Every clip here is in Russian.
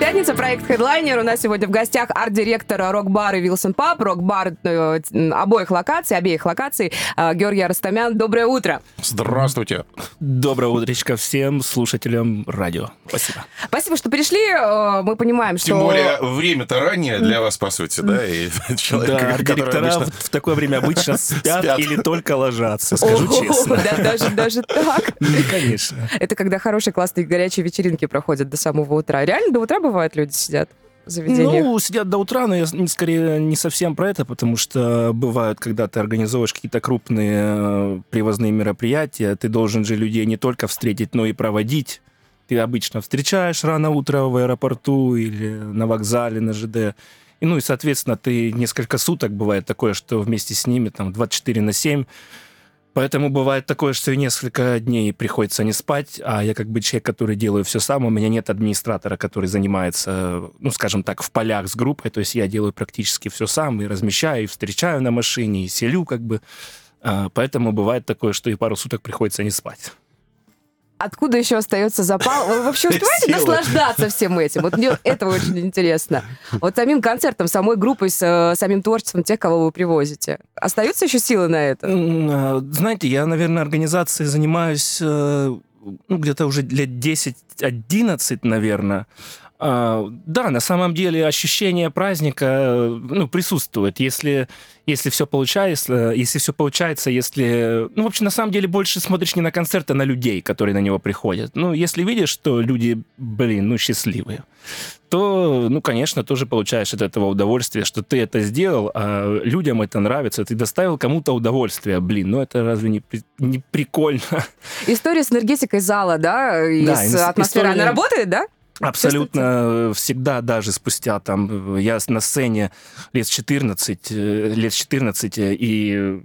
Пятница, проект Headliner. У нас сегодня в гостях арт-директор рок-бара Вилсон Паб, рок-бар э, обоих локаций, обеих локаций, э, Георгий Арастамян. Доброе утро. Здравствуйте. Доброе утречко всем слушателям радио. Спасибо. Спасибо, что пришли. Э, мы понимаем, что... Тем более время-то ранее для вас, по сути, да? И человек, да, директора обычно... в такое время обычно спят, спят. или только ложатся, скажу О, честно. Да, даже, даже так? Ну, конечно. Это когда хорошие, классные, горячие вечеринки проходят до самого утра. Реально до утра бывает люди сидят? Ну, сидят до утра, но я скорее не совсем про это, потому что бывают, когда ты организовываешь какие-то крупные э, привозные мероприятия, ты должен же людей не только встретить, но и проводить. Ты обычно встречаешь рано утром в аэропорту или на вокзале, на ЖД. И, ну и, соответственно, ты несколько суток, бывает такое, что вместе с ними, там, 24 на 7, Поэтому бывает такое, что и несколько дней приходится не спать, а я как бы человек, который делаю все сам, у меня нет администратора, который занимается, ну, скажем так, в полях с группой, то есть я делаю практически все сам, и размещаю, и встречаю на машине, и селю как бы. А, поэтому бывает такое, что и пару суток приходится не спать откуда еще остается запал? Вы вообще успеваете наслаждаться всем этим? Вот мне это очень интересно. Вот самим концертом, самой группой, с э, самим творчеством тех, кого вы привозите. Остаются еще силы на это? А, знаете, я, наверное, организацией занимаюсь э, ну, где-то уже лет 10-11, наверное. А, да, на самом деле ощущение праздника ну, присутствует. Если, если все получается, если все получается, если... Ну, в общем, на самом деле больше смотришь не на концерт, а на людей, которые на него приходят. Ну, если видишь, что люди, блин, ну, счастливые, то, ну, конечно, тоже получаешь от этого удовольствие, что ты это сделал, а людям это нравится, ты доставил кому-то удовольствие. Блин, ну это разве не, не прикольно? История с энергетикой зала, да, и да, с атмосферой, история... она работает, да? Абсолютно всегда, даже спустя там, я на сцене лет 14, э, лет 14, и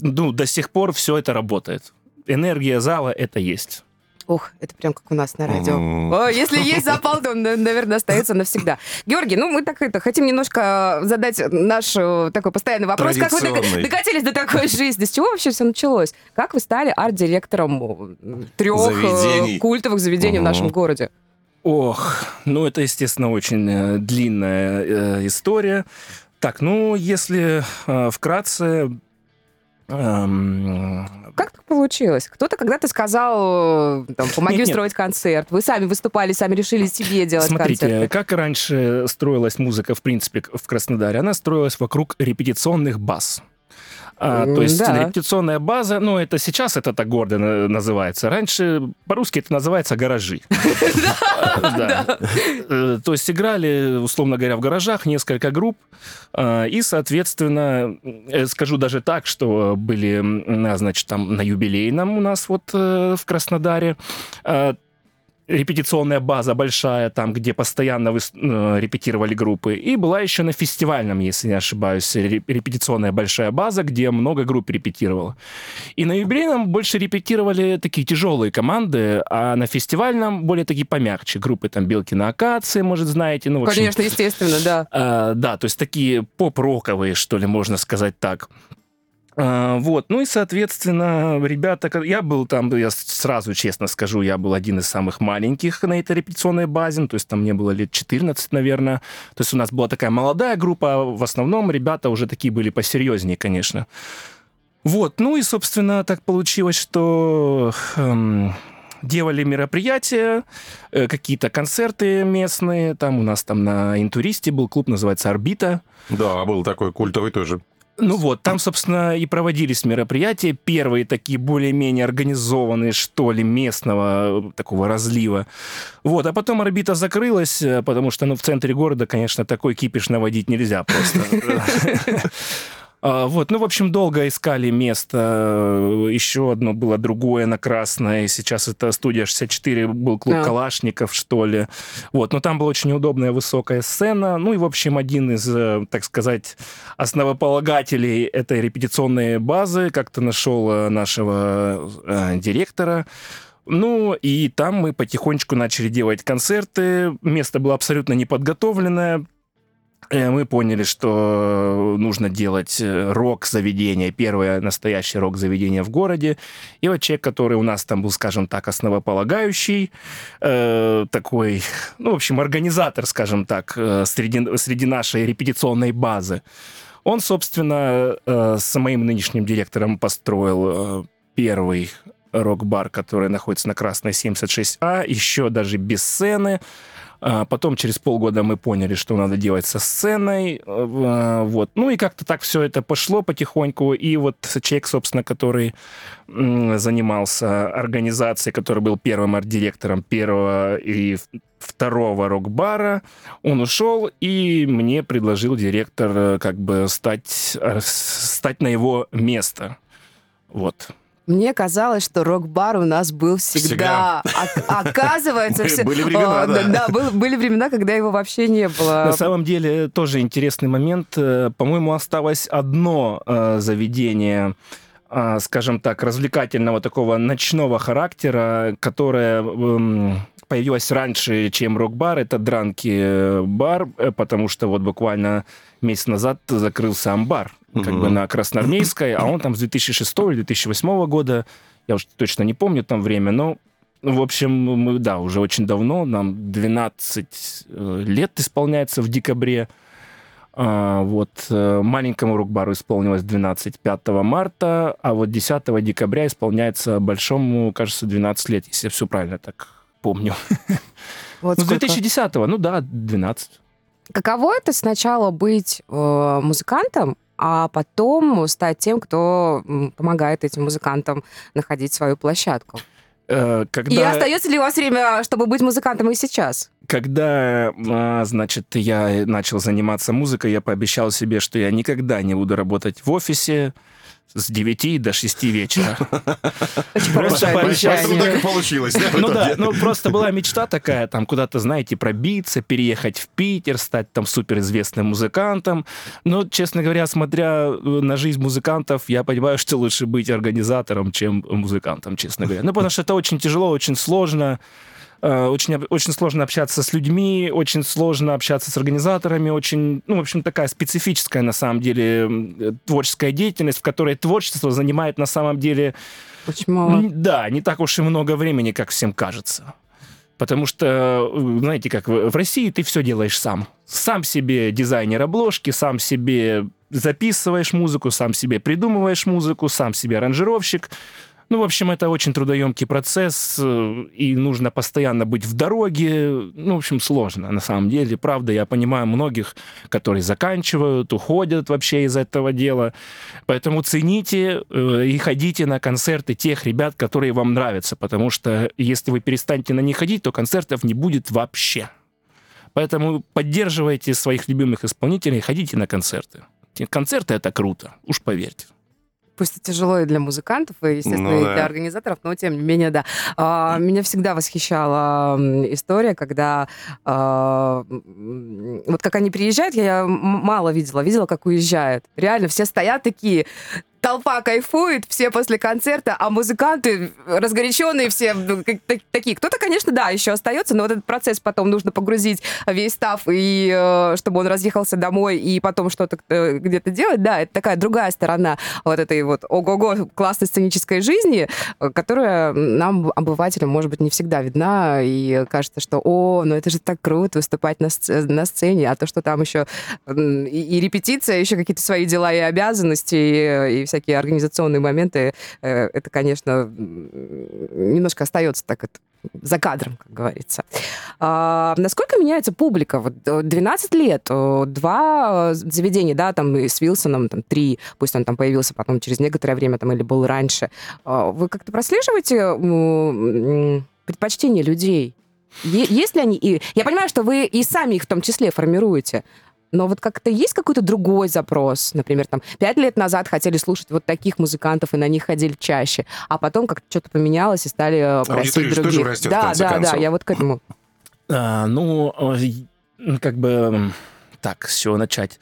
ну, до сих пор все это работает. Энергия зала это есть. Ух, это прям как у нас на радио. О, если есть запал, то он, наверное, остается навсегда. Георгий, ну мы так это хотим немножко задать наш э, такой постоянный вопрос. Как вы докатились до такой жизни? С чего вообще все началось? Как вы стали арт-директором трех заведений. культовых заведений угу. в нашем городе? Ох, ну это, естественно, очень э, длинная э, история. Так, ну, если э, вкратце... Эм... Как так получилось? Кто-то когда-то сказал, там, помоги нет, устроить нет. концерт. Вы сами выступали, сами решили себе делать Смотрите, концерты. как раньше строилась музыка, в принципе, в Краснодаре? Она строилась вокруг репетиционных баз. А, то есть да. репетиционная база, ну, это сейчас это так гордо называется. Раньше по-русски это называется гаражи. Э, то есть играли, условно говоря, в гаражах несколько групп. А, и, соответственно, э, скажу даже так, что были, значит, там на юбилейном у нас вот э, в Краснодаре а, репетиционная база большая, там, где постоянно вы, э, репетировали группы. И была еще на фестивальном, если не ошибаюсь, репетиционная большая база, где много групп репетировало. И на юбилейном больше репетировали такие тяжелые команды, а на фестивальном более такие помягче. Группы там «Белки на акации», может, знаете. Ну, общем, Конечно, естественно, да. Э, да, то есть такие поп-роковые, что ли, можно сказать так. А, вот, ну и, соответственно, ребята, я был там, я сразу честно скажу, я был один из самых маленьких на этой репетиционной базе, то есть там мне было лет 14, наверное. То есть у нас была такая молодая группа, а в основном ребята уже такие были посерьезнее, конечно. Вот, ну и, собственно, так получилось, что эм, делали мероприятия, э, какие-то концерты местные. Там у нас там на Интуристе был клуб, называется «Орбита». Да, был такой культовый тоже. Ну вот, там, собственно, и проводились мероприятия, первые такие более-менее организованные, что ли, местного э, такого разлива. Вот, а потом орбита закрылась, э, потому что, ну, в центре города, конечно, такой кипиш наводить нельзя просто. А, вот, ну, в общем, долго искали место. Еще одно было другое на Красной. Сейчас это студия 64, был клуб а. Калашников, что ли. Вот, но там была очень удобная высокая сцена. Ну и, в общем, один из, э, так сказать, основополагателей этой репетиционной базы как-то нашел э, нашего э, директора. Ну, и там мы потихонечку начали делать концерты. Место было абсолютно неподготовленное Э, мы поняли, что нужно делать э, рок-заведение, первое настоящее рок-заведение в городе. И вот человек, который у нас там был, скажем так, основополагающий, э, такой, ну, в общем, организатор, скажем так, э, среди, среди нашей репетиционной базы, он, собственно, э, с моим нынешним директором построил э, первый рок-бар, который находится на Красной 76А, еще даже без сцены. А потом через полгода мы поняли, что надо делать со сценой. Э, вот. Ну и как-то так все это пошло потихоньку. И вот человек, собственно, который занимался организацией, который был первым арт-директором первого и второго рок-бара, он ушел, и мне предложил директор э, как бы стать, э, стать на его место. Вот. Мне казалось, что рок-бар у нас был всегда. всегда. А, оказывается, все... Были времена, да. Да, был, были времена, когда его вообще не было. На самом деле, тоже интересный момент. Э, по-моему, осталось одно э, заведение э, скажем так, развлекательного такого ночного характера, которое эм, появилось раньше, чем рок-бар. Это дранки-бар, потому что вот буквально месяц назад закрылся амбар угу. как бы на Красноармейской, а он там с 2006 или 2008 года, я уж точно не помню там время, но в общем, мы, да, уже очень давно, нам 12 э, лет исполняется в декабре. А, вот э, маленькому рок-бару исполнилось 12 5 марта, а вот 10 декабря исполняется большому, кажется, 12 лет, если я все правильно так помню. Вот ну, с 2010 ну да, 12. Каково это сначала быть э, музыкантом, а потом стать тем, кто помогает этим музыкантам находить свою площадку. Э, когда... И остается ли у вас время, чтобы быть музыкантом и сейчас? Когда, а, значит, я начал заниматься музыкой, я пообещал себе, что я никогда не буду работать в офисе, с 9 до 6 вечера. Хорошее обещание. так и получилось. Ну да, ну просто была мечта такая, там куда-то, знаете, пробиться, переехать в Питер, стать там суперизвестным музыкантом. Но, честно говоря, смотря э, на жизнь музыкантов, я понимаю, что лучше быть организатором, чем музыкантом, честно говоря. Ну, потому что это очень тяжело, очень сложно. Э, очень, очень сложно общаться с людьми, очень сложно общаться с организаторами, очень, ну, в общем, такая специфическая, на самом деле, творческая деятельность, в которой творчество занимает, на самом деле... Очень мало. Да, не так уж и много времени, как всем кажется. Потому что, э, знаете, как в России ты все делаешь сам. Сам себе дизайнер обложки, сам себе записываешь музыку, сам себе придумываешь музыку, сам себе аранжировщик, ну, в общем, это очень трудоемкий процесс, э, и нужно постоянно быть в дороге. Ну, в общем, сложно на самом деле. Правда, я понимаю многих, которые заканчивают, уходят вообще из этого дела. Поэтому цените э, и ходите на концерты тех ребят, которые вам нравятся, потому что если вы перестанете на них ходить, то концертов не будет вообще. Поэтому поддерживайте своих любимых исполнителей, ходите на концерты. Концерты — это круто, уж поверьте пусть и тяжело и для музыкантов, и, естественно, ну, и да. для организаторов, но тем не менее, да. А, меня всегда восхищала история, когда а, вот как они приезжают, я мало видела, видела, как уезжают. Реально, все стоят такие, толпа кайфует, все после концерта, а музыканты разгоряченные все ну, такие. Кто-то, конечно, да, еще остается, но вот этот процесс потом нужно погрузить весь став, и э, чтобы он разъехался домой и потом что-то э, где-то делать, да, это такая другая сторона вот этой вот ого-го классной сценической жизни, которая нам, обывателям, может быть, не всегда видна, и кажется, что, о, ну это же так круто выступать на, на сцене, а то, что там еще и, и репетиция, еще какие-то свои дела и обязанности, и, и всякие организационные моменты, э, это, конечно, немножко остается так это, за кадром, как говорится. А, насколько меняется публика? Вот 12 э, лет, два заведения, да, там с Вилсоном, там три, пусть он там появился потом через некоторое время там или был раньше. А, вы как-то прослеживаете предпочтения людей? Есть ли они... И я понимаю, что вы и сами их в том числе формируете, но вот как-то есть какой-то другой запрос? Например, там, пять лет назад хотели слушать вот таких музыкантов, и на них ходили чаще, а потом как-то что-то поменялось, и стали э, просить Аудитория других. тоже растет, да, да, концов. да, я вот к этому. А, ну, как бы... Так, с чего начать?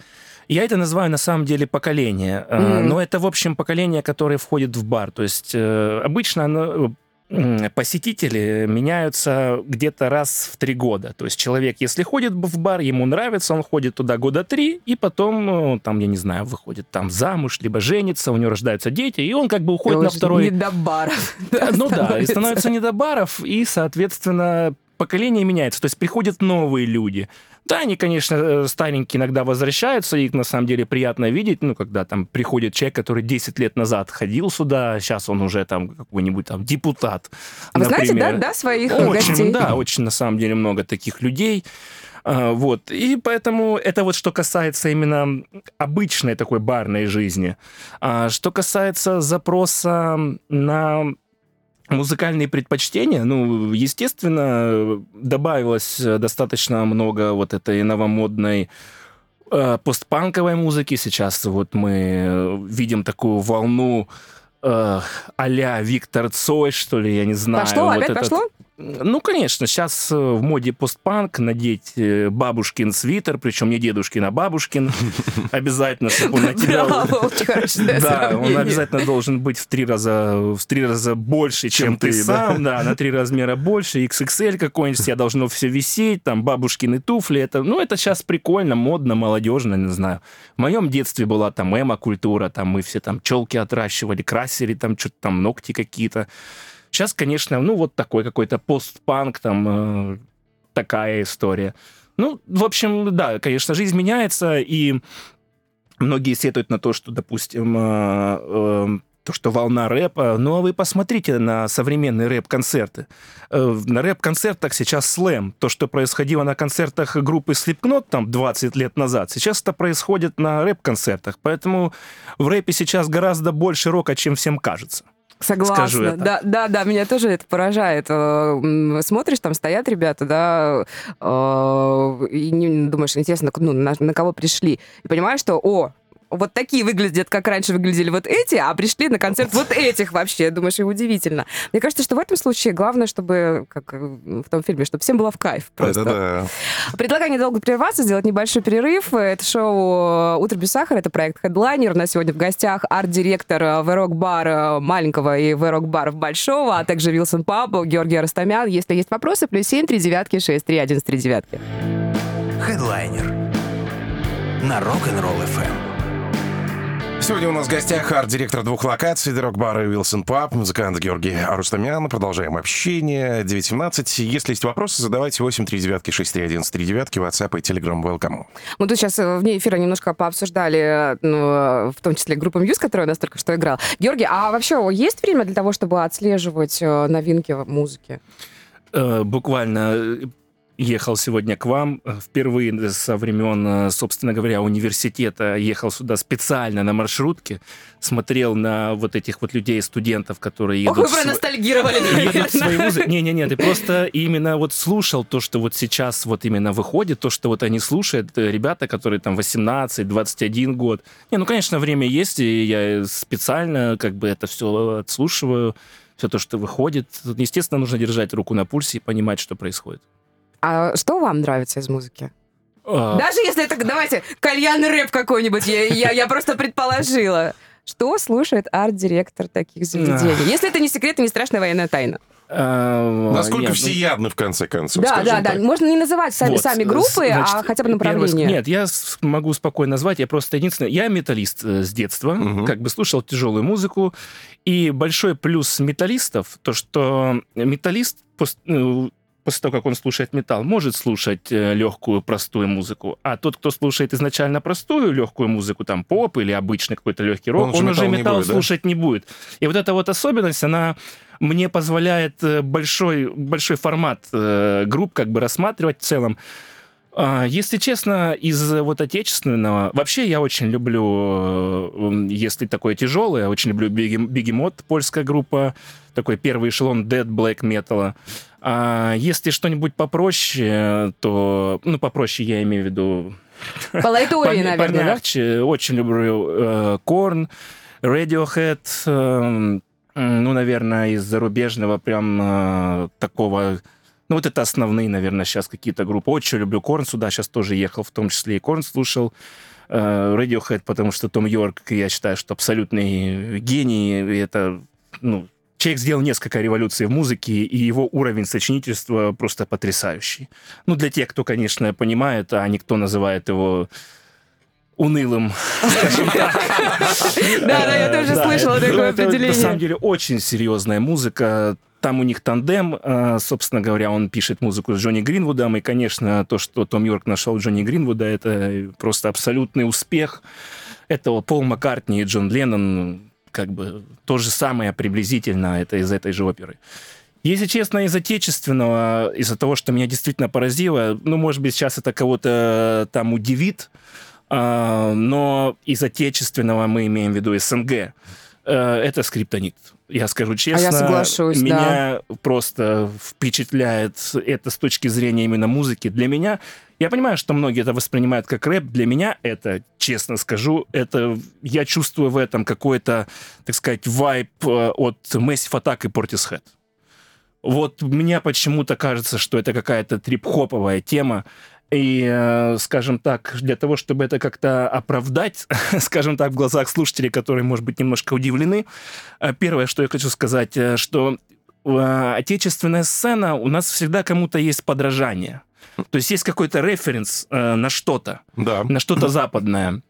Я это называю на самом деле поколение. Mm-hmm. Но это, в общем, поколение, которое входит в бар. То есть э, обычно оно посетители меняются где-то раз в три года. То есть человек, если ходит в бар, ему нравится, он ходит туда года три, и потом, э, там, я не знаю, выходит там замуж, либо женится, у него рождаются дети, и он как бы уходит и на второй... Не до баров. Ну да, и становится не до баров, и, соответственно, поколение меняется. То есть приходят новые люди. Да, они, конечно, э, старенькие иногда возвращаются, их на самом деле приятно видеть, ну, когда там приходит человек, который 10 лет назад ходил сюда, сейчас он уже там какой-нибудь там депутат. А например. вы знаете, да, да, своих очень, гостей? Да, очень на самом деле много таких людей. А, вот. И поэтому это вот что касается именно обычной такой барной жизни. А что касается запроса на музыкальные предпочтения, ну, естественно, добавилось достаточно много вот этой новомодной э, постпанковой музыки. Сейчас вот мы видим такую волну э, а-ля Виктор Цой, что ли, я не знаю. Пошло? Вот Опять этот... пошло? Ну, конечно, сейчас э, в моде постпанк надеть э, бабушкин свитер, причем не дедушкин, а бабушкин. Обязательно, чтобы он на тебя... Да, он обязательно должен быть в три раза в три раза больше, чем ты сам. Да, на три размера больше. XXL какой-нибудь, тебя должно все висеть, там бабушкины туфли. Это, ну, это сейчас прикольно, модно, молодежно, не знаю. В моем детстве была там эмо-культура, там мы все там челки отращивали, красили там что-то там ногти какие-то. Сейчас, конечно, ну вот такой какой-то постпанк, там э, такая история. Ну, в общем, да, конечно, жизнь меняется, и многие сетуют на то, что, допустим, э, э, то, что волна рэпа. Ну, а вы посмотрите на современные рэп-концерты. Э, на рэп-концертах сейчас слэм. То, что происходило на концертах группы Slipknot там 20 лет назад, сейчас это происходит на рэп-концертах. Поэтому в рэпе сейчас гораздо больше рока, чем всем кажется. Согласна. Скажу это. Да, да, да, меня тоже это поражает. Э, смотришь, там стоят ребята, да, э, и думаешь, интересно, ну, на, на кого пришли. И понимаешь, что, о, вот такие выглядят, как раньше выглядели вот эти, а пришли на концерт вот этих вообще. Думаешь, и удивительно. Мне кажется, что в этом случае главное, чтобы, как в том фильме, чтобы всем было в кайф просто. Это да. Предлагаю недолго прерваться, сделать небольшой перерыв. Это шоу «Утро без сахара», это проект Headliner. У нас сегодня в гостях арт-директор Верок-бара маленького и Верок-бара большого, а также Вилсон Папа, Георгий Растамян. Если есть вопросы, плюс 7, 3 девятки, 6, 3, 11, 3 девятки. Headliner на Rock'n'Roll FM. Сегодня у нас в гостях арт-директор двух локаций, Дорог-бар и Wilson Паб, музыкант Георгий Арустамян. Продолжаем общение. 9.17. Если есть вопросы, задавайте 839-631-39, WhatsApp и Telegram. Welcome. Мы тут сейчас э, вне эфира немножко пообсуждали, ну, в том числе группу Мьюз, которая у нас только что играл. Георгий, а вообще есть время для того, чтобы отслеживать э, новинки? Э, буквально ехал сегодня к вам. Впервые со времен, э, собственно говоря, университета ехал сюда специально на маршрутке, смотрел на вот этих вот людей, студентов, которые едут... Ох, вы проностальгировали, едут в свои вузы. Не-не-не, ты просто именно вот слушал то, что вот сейчас вот именно выходит, то, что вот они слушают, э, ребята, которые там 18, 21 год. Не, ну, конечно, время есть, и я специально как бы это все отслушиваю, все то, что выходит. Естественно, нужно держать руку на пульсе и понимать, что происходит. А что вам нравится из музыки? А... Даже если это, давайте, кальянный рэп какой-нибудь, я, я, я просто предположила. Что слушает арт-директор таких заведений? Если это не секрет и не страшная военная тайна. А, Насколько нет, всеядны, в конце концов, Да, да, да. Можно не называть сами, вот, сами группы, а значит, а хотя бы направление. Нет, я могу спокойно назвать. Я просто единственное... Я металлист э, с детства. Угу. Как бы слушал тяжелую музыку. И большой плюс металлистов, то, что металлист ну, после того, как он слушает металл, может слушать э, легкую, простую музыку. А тот, кто слушает изначально простую, легкую музыку, там поп или обычный какой-то легкий рок, он, он уже металл, будет, слушать да? не будет. И вот эта вот особенность, она мне позволяет э, большой, большой формат э, групп как бы рассматривать в целом. А, если честно, из вот отечественного... Вообще я очень люблю, если такое тяжелое, очень люблю Бегемот, польская группа, такой первый эшелон Dead Black Metal. А если что-нибудь попроще, то... Ну, попроще я имею в виду... По лайтовее, наверное. Помягче. Очень люблю Корн, э, Radiohead, э, ну, наверное, из зарубежного прям э, такого... Ну, вот это основные, наверное, сейчас какие-то группы. Очень люблю Корн, сюда сейчас тоже ехал, в том числе и Корн слушал. Э, Radiohead, потому что Том Йорк, я считаю, что абсолютный гений, и это, ну, человек сделал несколько революций в музыке, и его уровень сочинительства просто потрясающий. Ну, для тех, кто, конечно, понимает, а никто называет его унылым, скажем так. Да, да, я тоже слышала такое определение. На самом деле очень серьезная музыка. Там у них тандем, а, собственно говоря, он пишет музыку с Джонни Гринвудом, и, конечно, то, что Том Йорк нашел Джонни Гринвуда, это просто абсолютный успех. Это вот Пол Маккартни и Джон Леннон, как бы то же самое приблизительно, это из этой же оперы. Если честно, из отечественного, из-за того, что меня действительно поразило, ну, может быть, сейчас это кого-то там удивит, а, но из отечественного мы имеем в виду СНГ. Э, это скриптонит. Я скажу честно, а я соглашусь, меня да. просто впечатляет это с точки зрения именно музыки. Для меня, я понимаю, что многие это воспринимают как рэп, для меня это, честно скажу, это я чувствую в этом какой-то, так сказать, вайп э, от Massive Attack и Portishead. Вот мне почему-то кажется, что это какая-то трип-хоповая тема, и, э, скажем так, для того, чтобы это как-то оправдать, скажем так, в глазах слушателей, которые, может быть, немножко удивлены, э, первое, что я хочу сказать, что отечественная сцена у нас всегда кому-то есть подражание. То есть есть какой-то референс на что-то, да. на что-то западное.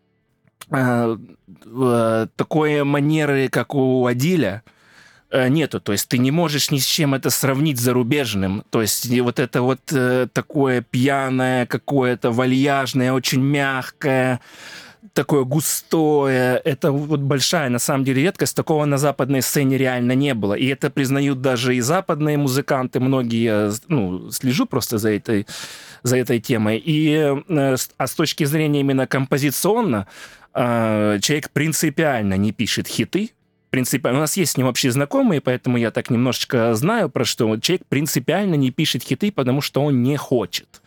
Такой манеры, как у Адиля, Э, нету. То есть ты не можешь ни с чем это сравнить с зарубежным. То есть вот это вот э, такое пьяное, какое-то вальяжное, очень мягкое, такое густое. Это вот большая, на самом деле, редкость. Такого на западной сцене реально не было. И это признают даже и западные музыканты. Многие, ну, слежу просто за этой, за этой темой. И, э, а с точки зрения именно композиционно, э, человек принципиально не пишет хиты, принципиально... У нас есть с ним общие знакомые, поэтому я так немножечко знаю, про что человек принципиально не пишет хиты, потому что он не хочет.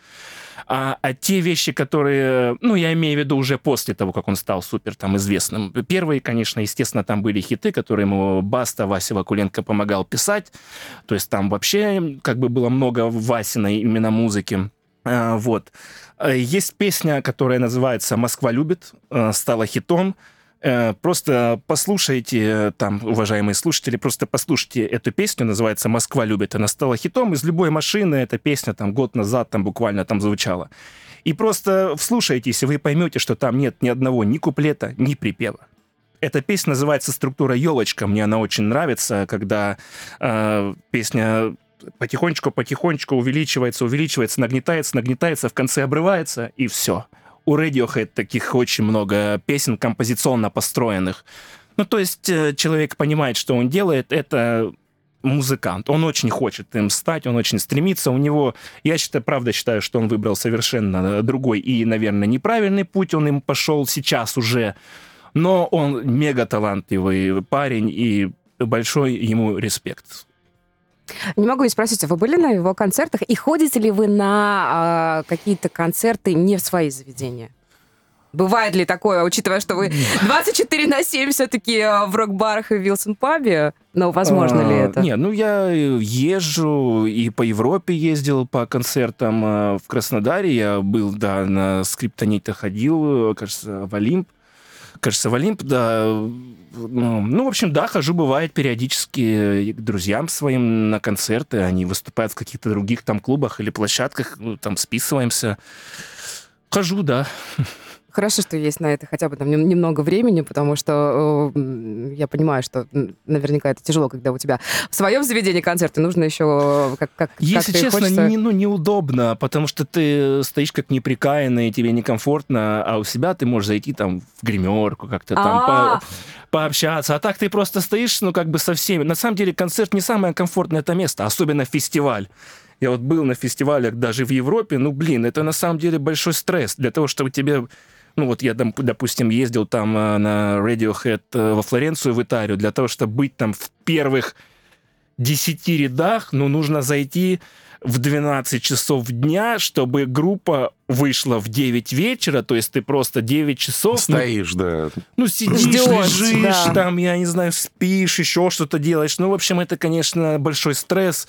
А, а те вещи, которые, ну, я имею в виду уже после того, как он стал супер там известным. Первые, конечно, естественно, там были хиты, которые ему Баста, Вася Вакуленко помогал писать. То есть там вообще как бы было много Васиной именно музыки. А, вот. Есть песня, которая называется «Москва любит», а, стала хитом. Э, просто послушайте, там, уважаемые слушатели, просто послушайте эту песню, называется «Москва любит». Она стала хитом из любой машины, эта песня там год назад там буквально там звучала. И просто вслушайтесь, и вы поймете, что там нет ни одного ни куплета, ни припева. Эта песня называется «Структура елочка». Мне она очень нравится, когда э, песня потихонечку-потихонечку увеличивается, увеличивается, нагнетается, нагнетается, в конце обрывается, и все у Radiohead таких очень много песен композиционно построенных. Ну, то есть э, человек понимает, что он делает, это музыкант. Он очень хочет им стать, он очень стремится. У него, я считаю, правда считаю, что он выбрал совершенно другой и, наверное, неправильный путь. Он им пошел сейчас уже. Но он мега талантливый парень, и большой ему респект. Не могу не спросить, а вы были на его концертах? И ходите ли вы на э, какие-то концерты не в свои заведения? Бывает ли такое, учитывая, что вы 24 на 7 все-таки а, в рок-барах и в Вилсон-пабе? Но возможно ли это? Не, ну я езжу и по Европе ездил по концертам. А, в Краснодаре я был, да, на скриптоните ходил, кажется, в Олимп кажется, в Олимп, да. Ну, ну, в общем, да, хожу, бывает, периодически к друзьям своим на концерты. Они выступают в каких-то других там клубах или площадках, ну, там списываемся. Хожу, да. Хорошо, что есть на это хотя бы там немного времени, потому что э, я понимаю, что наверняка это тяжело, когда у тебя в своем заведении концерты нужно еще как как Если как честно, хочется... не, ну, неудобно, потому что ты стоишь как неприкаянный, тебе некомфортно, а у себя ты можешь зайти там в гримерку, как-то там по, пообщаться. А так ты просто стоишь, ну, как бы со всеми. На самом деле концерт не самое комфортное это место, особенно фестиваль. Я вот был на фестивалях даже в Европе, ну, блин, это на самом деле большой стресс для того, чтобы тебе ну вот я, допустим, ездил там э, на Radiohead э, во Флоренцию, в Италию, для того, чтобы быть там в первых десяти рядах, ну, нужно зайти в 12 часов дня, чтобы группа вышла в 9 вечера, то есть ты просто 9 часов... Ну, Стоишь, ну, да. Ну, сидишь, Ждешь, лежишь, да. там, я не знаю, спишь, еще что-то делаешь. Ну, в общем, это, конечно, большой стресс.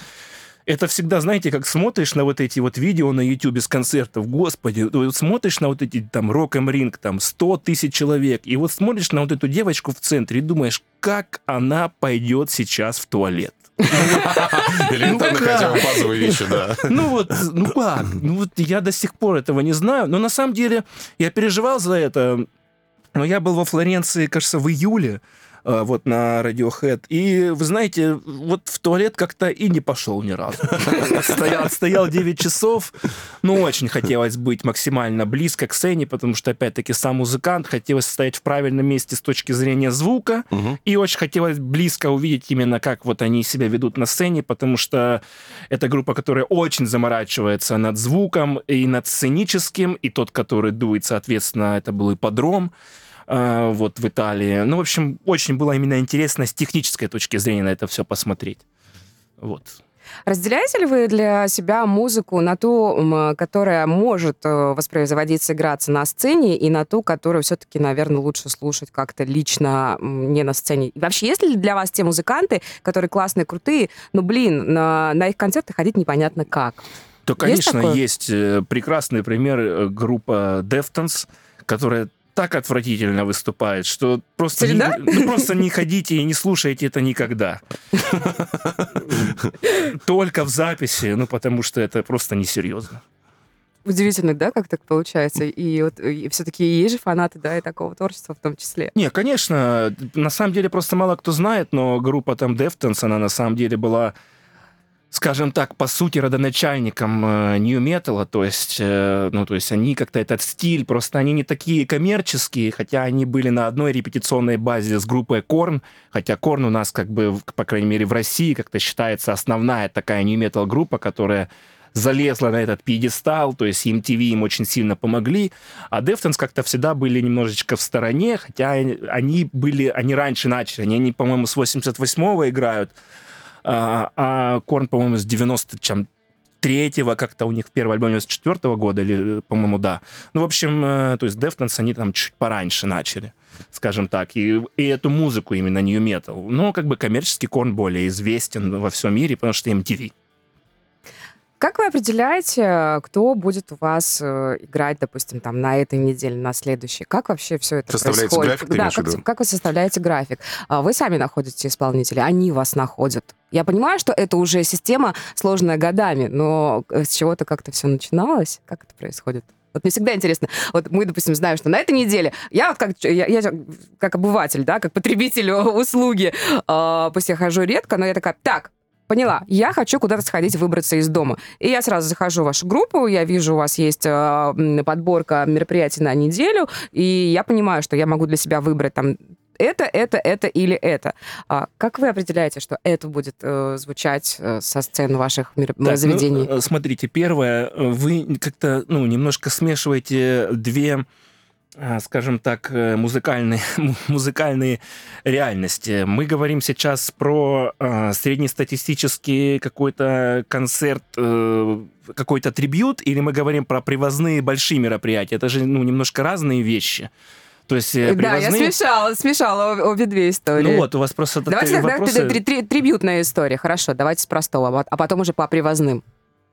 Это всегда, знаете, как смотришь на вот эти вот видео на YouTube с концертов, господи, вот смотришь на вот эти там Rock and Ring, там 100 тысяч человек, и вот смотришь на вот эту девочку в центре и думаешь, как она пойдет сейчас в туалет. Элементарно ну хотя бы базовые вещи, да. Ну вот, ну как? Ну вот я до сих пор этого не знаю. Но на самом деле я переживал за это. Но я был во Флоренции, кажется, в июле. Э, вот на Radiohead. И, вы знаете, вот в туалет как-то и не пошел ни разу. Стоял, стоял 9 часов. Ну, очень хотелось быть максимально близко к сцене, потому что, опять-таки, сам музыкант, хотелось стоять в правильном месте с точки зрения звука, и очень хотелось близко увидеть именно, как вот они себя ведут на сцене, потому что это группа, которая очень заморачивается над звуком и над сценическим, и тот, который дует, соответственно, это был ипподром. А, вот в Италии. Ну, в общем, очень было именно интересно с технической точки зрения на это все посмотреть. Вот. Разделяете ли вы для себя музыку на ту, которая может э, воспроизводиться, играться на сцене, и на ту, которую все-таки, наверное, лучше слушать как-то лично не на сцене? И вообще, есть ли для вас те музыканты, которые классные, крутые, но, блин, на, на их концерты ходить непонятно как? То, конечно, есть, есть э, прекрасный пример э, группа Deftones, которая так отвратительно выступает, что просто не, ну, просто не ходите и не слушайте это никогда. Только в записи, ну потому что это просто несерьезно. Удивительно, да, как так получается? И вот все-таки есть же фанаты, да, и такого творчества в том числе. Не, конечно, на самом деле просто мало кто знает, но группа там Deftones, она на самом деле была скажем так, по сути, родоначальником э, Metal, то есть, э, ну, то есть они как-то этот стиль, просто они не такие коммерческие, хотя они были на одной репетиционной базе с группой Korn, хотя Korn у нас, как бы, по крайней мере, в России как-то считается основная такая Metal группа, которая залезла на этот пьедестал, то есть MTV им очень сильно помогли, а Deftones как-то всегда были немножечко в стороне, хотя они были, они раньше начали, они, они по-моему, с 88-го играют, а, а Корн, по-моему, с 90 чем третьего как-то у них первый альбом 94 -го года, или, по-моему, да. Ну, в общем, э, то есть Deftones, они там чуть пораньше начали, скажем так, и, и эту музыку именно New Metal. Но как бы коммерческий Корн более известен во всем мире, потому что MTV. Как вы определяете, кто будет у вас э, играть, допустим, там на этой неделе, на следующей? Как вообще все это Составляете происходит? график, да, как, как вы составляете график? А вы сами находите исполнителей, они вас находят. Я понимаю, что это уже система сложная годами, но с чего-то как-то все начиналось. Как это происходит? Вот мне всегда интересно. Вот мы, допустим, знаем, что на этой неделе я вот как, я, я как обыватель, да, как потребитель услуги, э, пусть я хожу редко, но я такая, так, поняла, я хочу куда-то сходить, выбраться из дома. И я сразу захожу в вашу группу, я вижу, у вас есть э, подборка мероприятий на неделю, и я понимаю, что я могу для себя выбрать там это, это, это или это. А как вы определяете, что это будет э, звучать э, со сцен ваших мер... так, заведений? Ну, смотрите, первое, вы как-то ну, немножко смешиваете две а, скажем так, э, музыкальные, музыкальные реальности. Мы говорим сейчас про э, среднестатистический какой-то концерт, э, какой-то трибют, или мы говорим про привозные большие мероприятия. Это же ну, немножко разные вещи. То есть привозные... Да, я смешала, смешала обе две истории. Ну вот, у вас просто... Давайте тогда вопросы... три, три, трибютная история. Хорошо, давайте с простого, а потом уже по привозным.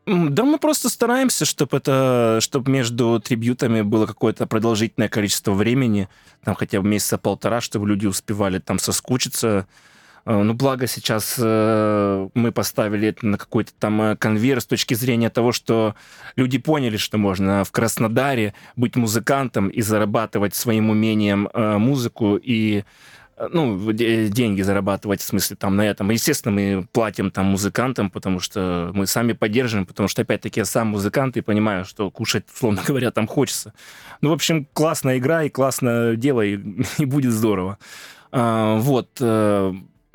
Да, мы просто стараемся, чтобы это, чтобы между трибютами было какое-то продолжительное количество времени, там хотя бы месяца полтора, чтобы люди успевали там соскучиться. Э, ну, благо сейчас э, мы поставили это на какой-то там э, конвейер с точки зрения того, что люди поняли, что можно в Краснодаре быть музыкантом и зарабатывать своим умением э, музыку и ну, деньги зарабатывать, в смысле, там, на этом. Естественно, мы платим там музыкантам, потому что мы сами поддерживаем, потому что, опять-таки, я сам музыкант и понимаю, что кушать, условно говоря, там хочется. Ну, в общем, классная игра и классное дело, и, и будет здорово. А, вот.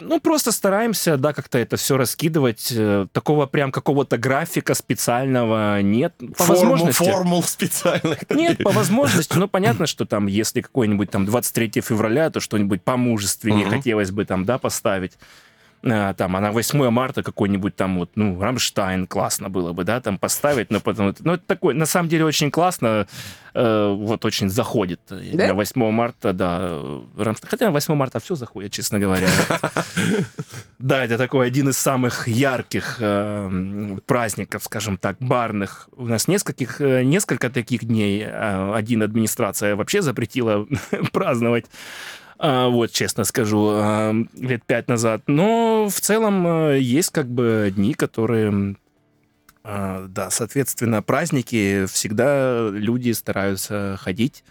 Ну, просто стараемся, да, как-то это все раскидывать. Э, такого прям какого-то графика специального нет. По Форму, возможности. Формул специальных. Нет, по возможности. Ну, понятно, что там, если какой-нибудь там 23 февраля, то что-нибудь по мужественнее хотелось бы там, да, поставить. А, там, а на 8 марта какой-нибудь там вот, ну, Рамштайн классно было бы, да, там поставить, но потом, ну, это такой, на самом деле, очень классно, э, вот, очень заходит. Да? На 8 марта, да, Рамштайн, хотя на 8 марта все заходит, честно говоря. Да, это такой один из самых ярких э, праздников, скажем так, барных. У нас нескольких, э, несколько таких дней. Э, один администрация вообще запретила праздновать. А, вот, честно скажу, а, лет пять назад. Но в целом э, есть как бы дни, которые а, да, соответственно, праздники всегда люди стараются ходить.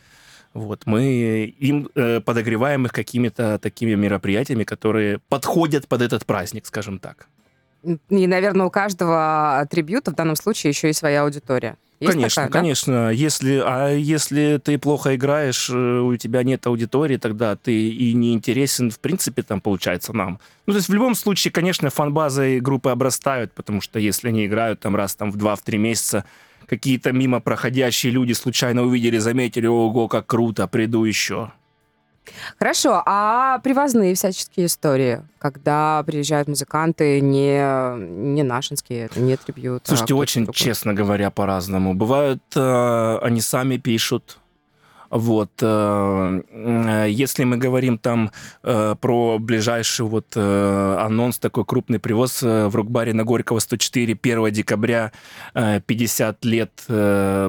Вот, мы им э, подогреваем их какими-то такими мероприятиями, которые подходят под этот праздник, скажем так. И, наверное, у каждого атрибута в данном случае еще и своя аудитория. Есть конечно, такая, конечно. Да? Если, а если ты плохо играешь, э, у тебя нет аудитории, тогда ты и не интересен, в принципе, там, получается, нам. Ну, то есть в любом случае, конечно, фан-базы группы обрастают, потому что если они играют там раз там в два-в три месяца, какие-то мимо проходящие люди случайно увидели, заметили, ого, как круто, приду еще. Хорошо, а привозные всяческие истории, когда приезжают музыканты не, не нашинские, это не трибют. А Слушайте, а очень, другой. честно говоря, по-разному. Бывают, э, они сами пишут, вот. Э, э, если мы говорим там э, про ближайший вот анонс, такой крупный привоз в Рокбаре на Горького 104 1 декабря 50 лет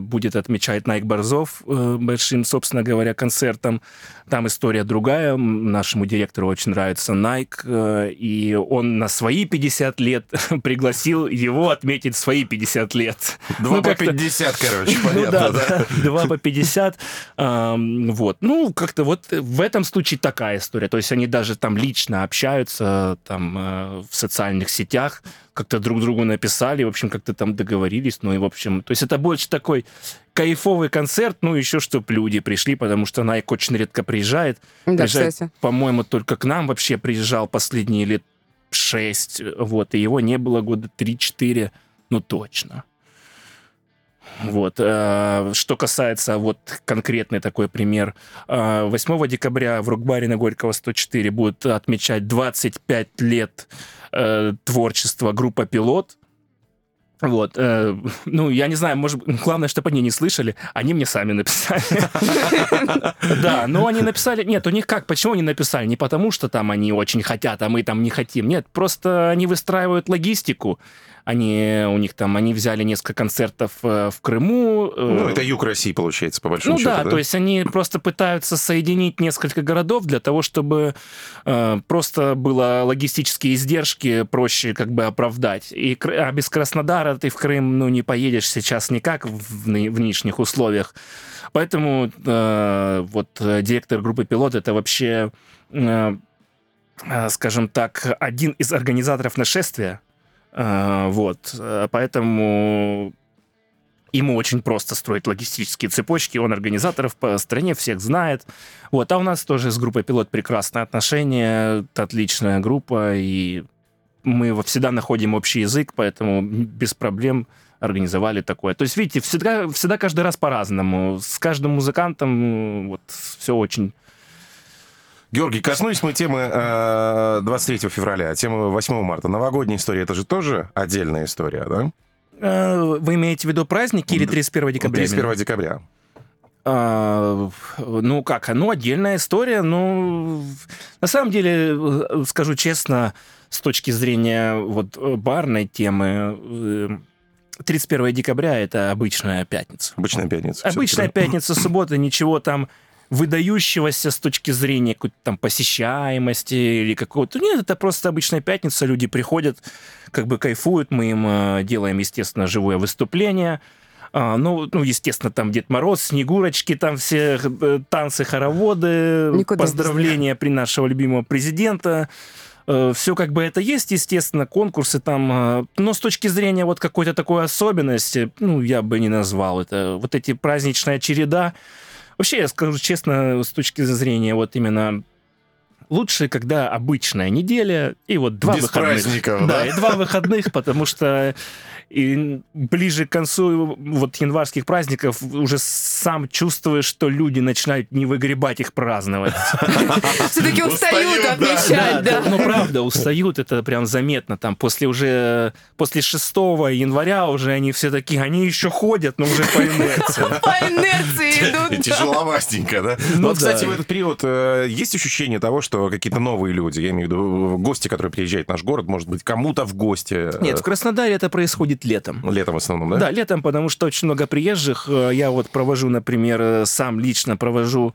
будет отмечать Найк Борзов большим, собственно говоря, концертом. Там история другая. Нашему директору очень нравится Найк, и он на свои 50 лет пригласил его отметить свои 50 лет. Два ну, по 50, короче, ну понятно, ну, да, да? Два по 50. Вот. Ну, как-то вот в этом случае такая история. То есть они даже там лично общаются там э, в социальных сетях, как-то друг другу написали, в общем, как-то там договорились. Ну и, в общем, то есть это больше такой кайфовый концерт, ну еще чтобы люди пришли, потому что Найк очень редко приезжает. Да, приезжает, кстати. По-моему, только к нам вообще приезжал последние лет шесть, вот, и его не было года три-четыре, ну точно. Вот. Э, что касается вот конкретный такой пример. 8 э, декабря в Рокбаре на Горького 104 будут отмечать 25 лет э, творчества группа «Пилот». Вот, ну, я не знаю, может, главное, чтобы они не слышали, они мне сами написали. Да, но они написали, нет, у них как, почему они написали? Не потому, что там они очень хотят, а мы там не хотим, нет, просто они выстраивают логистику, они, у них там, они взяли несколько концертов э, в Крыму. Э, ну, это юг России, получается, по большому ну, счету. Ну да, да, то есть они просто пытаются соединить несколько городов для того, чтобы э, просто было логистические издержки проще как бы оправдать. И, а без Краснодара ты в Крым, ну, не поедешь сейчас никак в, в, нынешних условиях. Поэтому э, вот директор группы «Пилот» — это вообще... Э, скажем так, один из организаторов нашествия, вот, э, поэтому ему очень просто строить логистические цепочки, он организаторов по стране, всех знает. Вот, а у нас тоже с группой «Пилот» прекрасные отношения, отличная группа, и мы всегда находим общий язык, поэтому без проблем организовали такое. То есть, видите, всегда, всегда каждый раз по-разному. С каждым музыкантом вот все очень Георгий, коснулись мы темы э, 23 февраля, темы 8 марта. Новогодняя история, это же тоже отдельная история, да? Э, вы имеете в виду праздники или 31 декабря? 31 декабря. А, ну как, ну отдельная история, ну на самом деле, э, скажу честно, с точки зрения вот барной темы, 31 э, декабря это обычная пятница. Обычная пятница. Обычная пятница, суббота, ничего там выдающегося с точки зрения какой-то там посещаемости или какого-то... Нет, это просто обычная пятница, люди приходят, как бы кайфуют, мы им э, делаем, естественно, живое выступление, а, ну, ну, естественно, там Дед Мороз, Снегурочки, там все э, танцы, хороводы, Никуда поздравления при нашего любимого президента. Э, все как бы это есть, естественно, конкурсы там, но с точки зрения вот какой-то такой особенности, ну, я бы не назвал это. Вот эти праздничная череда, Вообще, я скажу честно, с точки зрения вот именно лучше, когда обычная неделя и вот два Без выходных. Праздников, да, да, и два выходных, потому что И ближе к концу вот январских праздников уже сам чувствуешь, что люди начинают не выгребать их праздновать. Все-таки устают отмечать, да. Ну, правда, устают, это прям заметно. Там после уже, после 6 января уже они все такие, они еще ходят, но уже по инерции. По инерции идут. Тяжеловастенько, да? Ну, вот, кстати, в этот период э, есть ощущение того, что какие-то новые люди, я имею в виду гости, которые приезжают в наш город, может быть, кому-то в гости? Э, Нет, в Краснодаре это происходит летом. Летом в основном, да? Да, летом, потому что очень много приезжих. Э, я вот провожу, например, сам лично провожу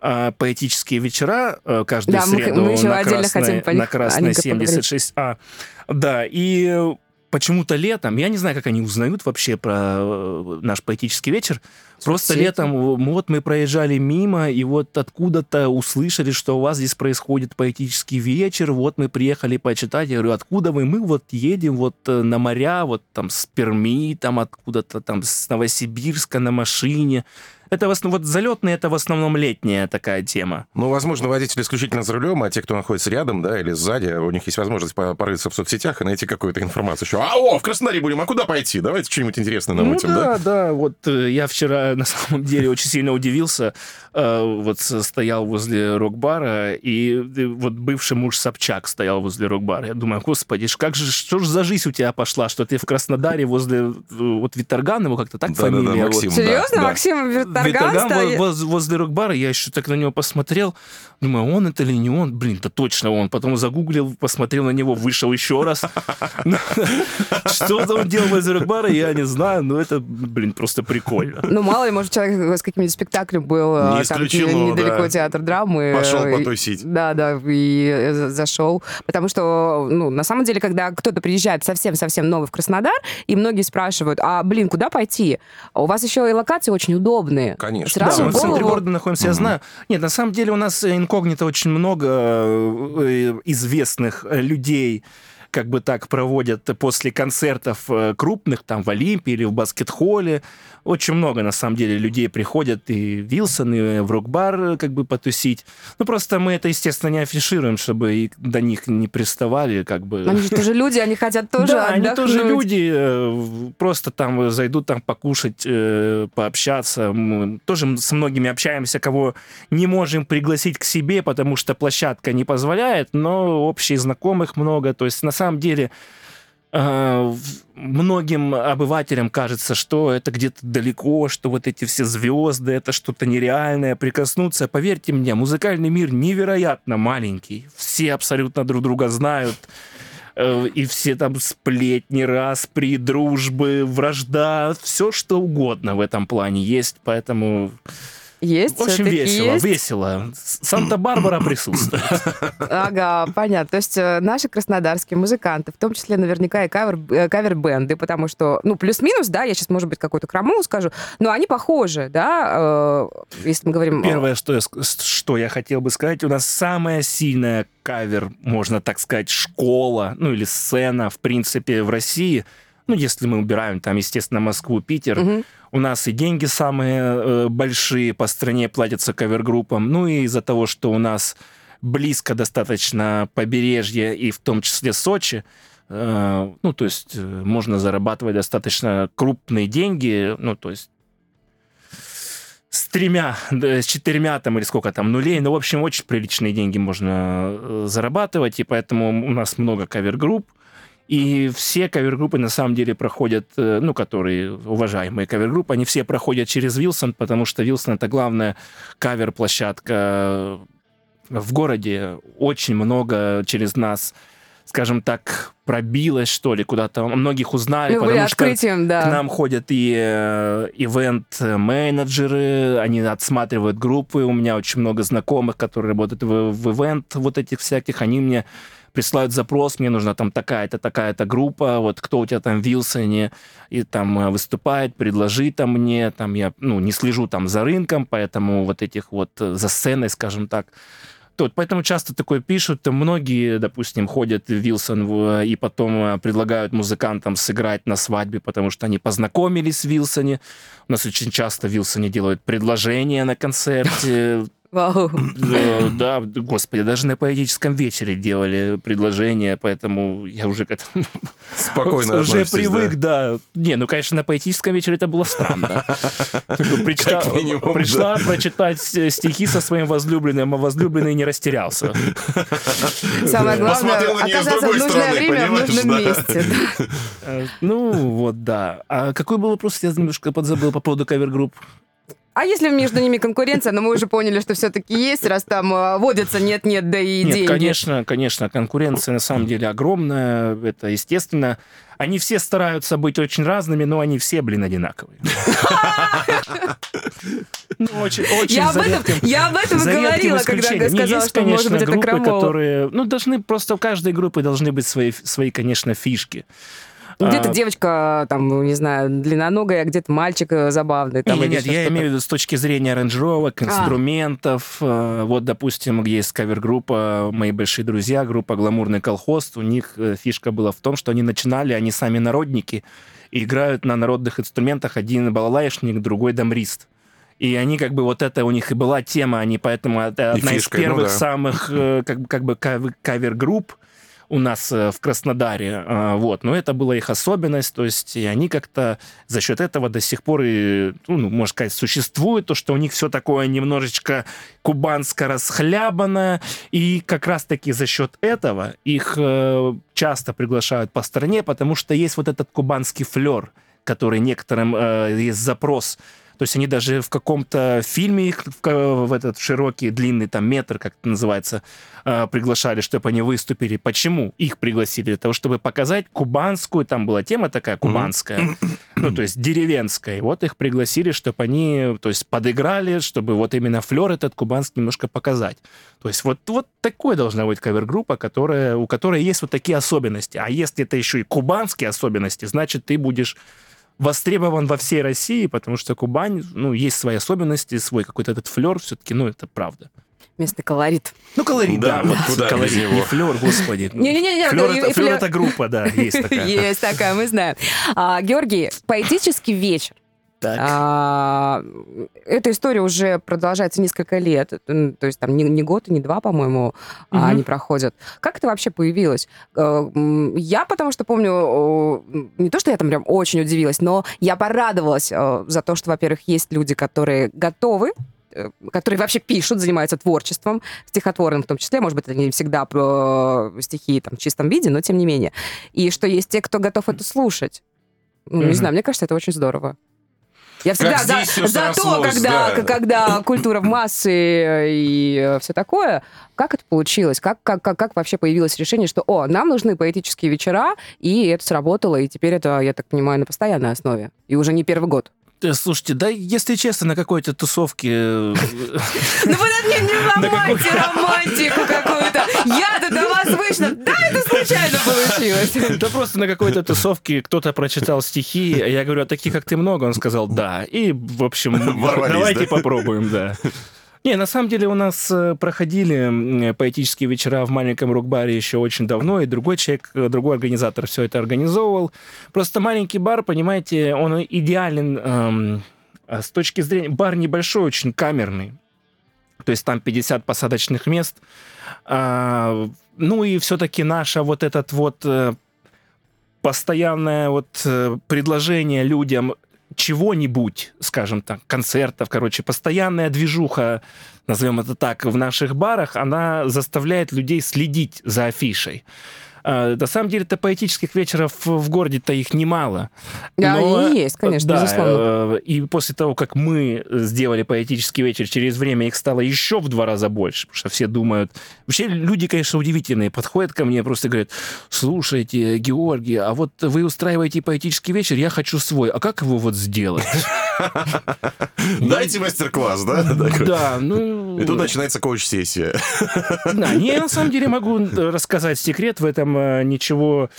поэтические вечера каждую да, среду мы, мы на, Красной, на Красной 76А. Да, и почему-то летом, я не знаю, как они узнают вообще про э, наш поэтический вечер, просто Сети. летом вот мы проезжали мимо, и вот откуда-то услышали, что у вас здесь происходит поэтический вечер, вот мы приехали почитать, я говорю, откуда вы? Мы вот едем вот э, на моря, вот там с Перми, там откуда-то там с Новосибирска на машине, это в основном, вот залетные это в основном летняя такая тема. Ну, возможно, водитель исключительно за рулем, а те, кто находится рядом, да, или сзади, у них есть возможность порыться в соцсетях и найти какую-то информацию. Еще, а, о, в Краснодаре будем, а куда пойти? Давайте что-нибудь интересное намутим, ну, да? Да, да, вот э, я вчера на самом деле очень сильно удивился, э, вот стоял возле рок-бара, и э, вот бывший муж Собчак стоял возле рок-бара. Я думаю, господи, как же, что же за жизнь у тебя пошла, что ты в Краснодаре возле вот Виторган, как-то так да, фамилия? Да, да, Максим, вот. Серьезно, да. Максим Виторган? Виторган стоит. Воз, возле рок-бара, я еще так на него посмотрел, думаю, он это или не он? Блин, да точно он. Потом загуглил, посмотрел на него, вышел еще раз. Что он делал возле рок-бара, я не знаю, но это, блин, просто прикольно. Ну, мало ли, может, человек с каким-нибудь спектаклем был, а, недалеко театр драмы. Пошел потусить. Да, да, и зашел. Потому что, ну, на самом деле, когда кто-то приезжает совсем-совсем новый в Краснодар, и многие спрашивают, а, блин, куда пойти? У вас еще и локации очень удобные. Конечно. Сразу да, мы в центре города находимся, угу. я знаю. Нет, на самом деле у нас инкогнито очень много э, известных людей, как бы так проводят после концертов э, крупных, там в Олимпии или в баскет-холле. Очень много, на самом деле, людей приходят и в Вилсон, и в рок-бар э, как бы потусить. Ну, просто мы это, естественно, не афишируем, чтобы и до них не приставали, как бы. Они же тоже люди, они хотят тоже Да, они тоже люди, э, просто там зайдут там покушать, пообщаться. Мы тоже с многими общаемся, кого не можем пригласить к себе, потому что площадка не позволяет, но общих знакомых много. То есть, на самом деле э, многим обывателям кажется, что это где-то далеко, что вот эти все звезды, это что-то нереальное, прикоснуться. Поверьте мне, музыкальный мир невероятно маленький. Все абсолютно друг друга знают. Э, и все там сплетни, распри, дружбы, вражда, все что угодно в этом плане есть. Поэтому есть? Очень весело, есть? весело. Санта-Барбара присутствует. Ага, понятно. То есть э, наши краснодарские музыканты, в том числе наверняка и кавер, э, кавер-бенды, потому что, ну, плюс-минус, да, я сейчас, может быть, какую-то краму скажу, но они похожи, да, э, если мы говорим... Первое, что я, что я хотел бы сказать, у нас самая сильная кавер, можно так сказать, школа, ну, или сцена, в принципе, в России — ну, если мы убираем там, естественно, Москву, Питер, угу. у нас и деньги самые э, большие по стране платятся кавер-группам. Ну и из-за того, что у нас близко достаточно побережье и в том числе Сочи, э, ну, то есть э, можно зарабатывать достаточно крупные деньги, ну, то есть с тремя, с четырьмя там или сколько там нулей, ну, в общем, очень приличные деньги можно э, зарабатывать, и поэтому у нас много кавер-групп, и все кавер-группы на самом деле проходят, э, ну, которые уважаемые кавер-группы, они все проходят через Вилсон, потому что Вилсон это главная кавер-площадка в городе. Очень много через нас скажем так, пробилось, что ли, куда-то. Многих узнали, ну, потому что да. к нам ходят и э, ивент-менеджеры, они отсматривают группы. У меня очень много знакомых, которые работают в, в ивент вот этих всяких. Они мне присылают запрос, мне нужна там такая-то, такая-то группа, вот кто у тебя там в Вилсоне и там э, выступает, предложи там мне, там я, ну, не слежу там за рынком, поэтому вот этих вот э, за сценой, скажем так, вот, поэтому часто такое пишут. Многие, допустим, ходят в Вилсон и потом предлагают музыкантам сыграть на свадьбе, потому что они познакомились в Вилсоне. У нас очень часто в Вилсоне делают предложения на концерте. Вау. Да, господи, даже на поэтическом вечере делали предложение, поэтому я уже к этому спокойно уже привык, да. да. Не, ну, конечно, на поэтическом вечере это было странно. Пришла прочитать стихи со своим возлюбленным, а возлюбленный не растерялся. Самое главное, оказаться в нужное время в нужном месте. Э, ну, вот, да. А какой был вопрос, я немножко подзабыл по поводу кавер-групп? А если между ними конкуренция, но мы уже поняли, что все-таки есть, раз там э, водятся нет-нет, да и Нет, деньги. конечно, конечно, конкуренция на самом деле огромная, это естественно. Они все стараются быть очень разными, но они все, блин, одинаковые. Ну, очень, очень я, об этом, я об этом и говорила, когда сказала, что, может быть, это Крамола. которые... Ну, должны просто у каждой группы должны быть свои, свои конечно, фишки. Где-то а... девочка, там, не знаю, длинноногая, а где-то мальчик э, забавный. Там, нет, нет я имею в виду с точки зрения аранжировок, а. инструментов. А. Вот, допустим, есть кавер-группа «Мои большие друзья», группа «Гламурный колхоз». У них э, фишка была в том, что они начинали, они сами народники, и играют на народных инструментах один балалаечник, другой домрист. И они как бы вот это у них и была тема, они поэтому это одна фишка, из первых ну, да. самых как, как бы кавер-групп, у нас э, в Краснодаре. А, вот. Но это была их особенность, то есть и они как-то за счет этого до сих пор, и, ну, можно сказать, существуют, то, что у них все такое немножечко кубанско расхлябанное, и как раз-таки за счет этого их э, часто приглашают по стране, потому что есть вот этот кубанский флер, который некоторым э, есть запрос то есть они даже в каком-то фильме их в, этот широкий, длинный там метр, как это называется, э, приглашали, чтобы они выступили. Почему их пригласили? Для того, чтобы показать кубанскую, там была тема такая кубанская, ну, то есть деревенская. И вот их пригласили, чтобы они, то есть подыграли, чтобы вот именно флер этот кубанский немножко показать. То есть вот, вот такой должна быть кавер-группа, которая, у которой есть вот такие особенности. А если это еще и кубанские особенности, значит, ты будешь востребован во всей России, потому что Кубань, ну, есть свои особенности, свой какой-то этот флер, все-таки, ну, это правда. Местный колорит. Ну, колорит, да. да вот куда колорит, без него. Не флер, господи. Не-не-не. Флер, это, флер это группа, да, есть такая. Есть такая, мы знаем. А, Георгий, поэтический вечер. Так. А, эта история уже продолжается несколько лет, то есть там не, не год и не два, по-моему, угу. они проходят. Как это вообще появилось? Э, я потому что помню, не то, что я там прям очень удивилась, но я порадовалась э, за то, что, во-первых, есть люди, которые готовы э, которые вообще пишут, занимаются творчеством, стихотворным в том числе, может быть, это не всегда про стихи там, в чистом виде, но тем не менее. И что есть те, кто готов это слушать. Ну, mm-hmm. Не знаю, мне кажется, это очень здорово. Я всегда за, за то, когда, да. когда культура в массы и э, все такое. Как это получилось? Как, как, как, как вообще появилось решение, что, о, нам нужны поэтические вечера, и это сработало, и теперь это, я так понимаю, на постоянной основе. И уже не первый год. Э, слушайте, да, если честно, на какой-то тусовке... Э, ну вы над ним не ломайте романтику какую-то. Я-то до вас вышла. Да, это случайно получилось. Да просто на какой-то тусовке кто-то прочитал стихи, я говорю, а таких, как ты, много? Он сказал, да. И, в общем, давайте попробуем, да. Не, на самом деле у нас э, проходили поэтические вечера в маленьком рок-баре еще очень давно, и другой человек, э, другой организатор все это организовывал. Просто маленький бар, понимаете, он идеален эм, с точки зрения... Бар небольшой, очень камерный. То есть там 50 посадочных мест. А, ну и все-таки наша вот этот вот э, постоянное вот предложение людям чего-нибудь, скажем так, концертов, короче, постоянная движуха, назовем это так, в наших барах, она заставляет людей следить за афишей. А, на самом деле, это поэтических вечеров в городе-то их немало. Да, но, они есть, конечно, да, безусловно. Э, и после того, как мы сделали поэтический вечер, через время их стало еще в два раза больше, потому что все думают... Вообще люди, конечно, удивительные, подходят ко мне, просто говорят, слушайте, Георгий, а вот вы устраиваете поэтический вечер, я хочу свой, а как его вот сделать? Дайте мастер-класс, да? Да, ну... И тут начинается коуч-сессия. Да, не, на самом деле могу рассказать секрет в этом э, ничего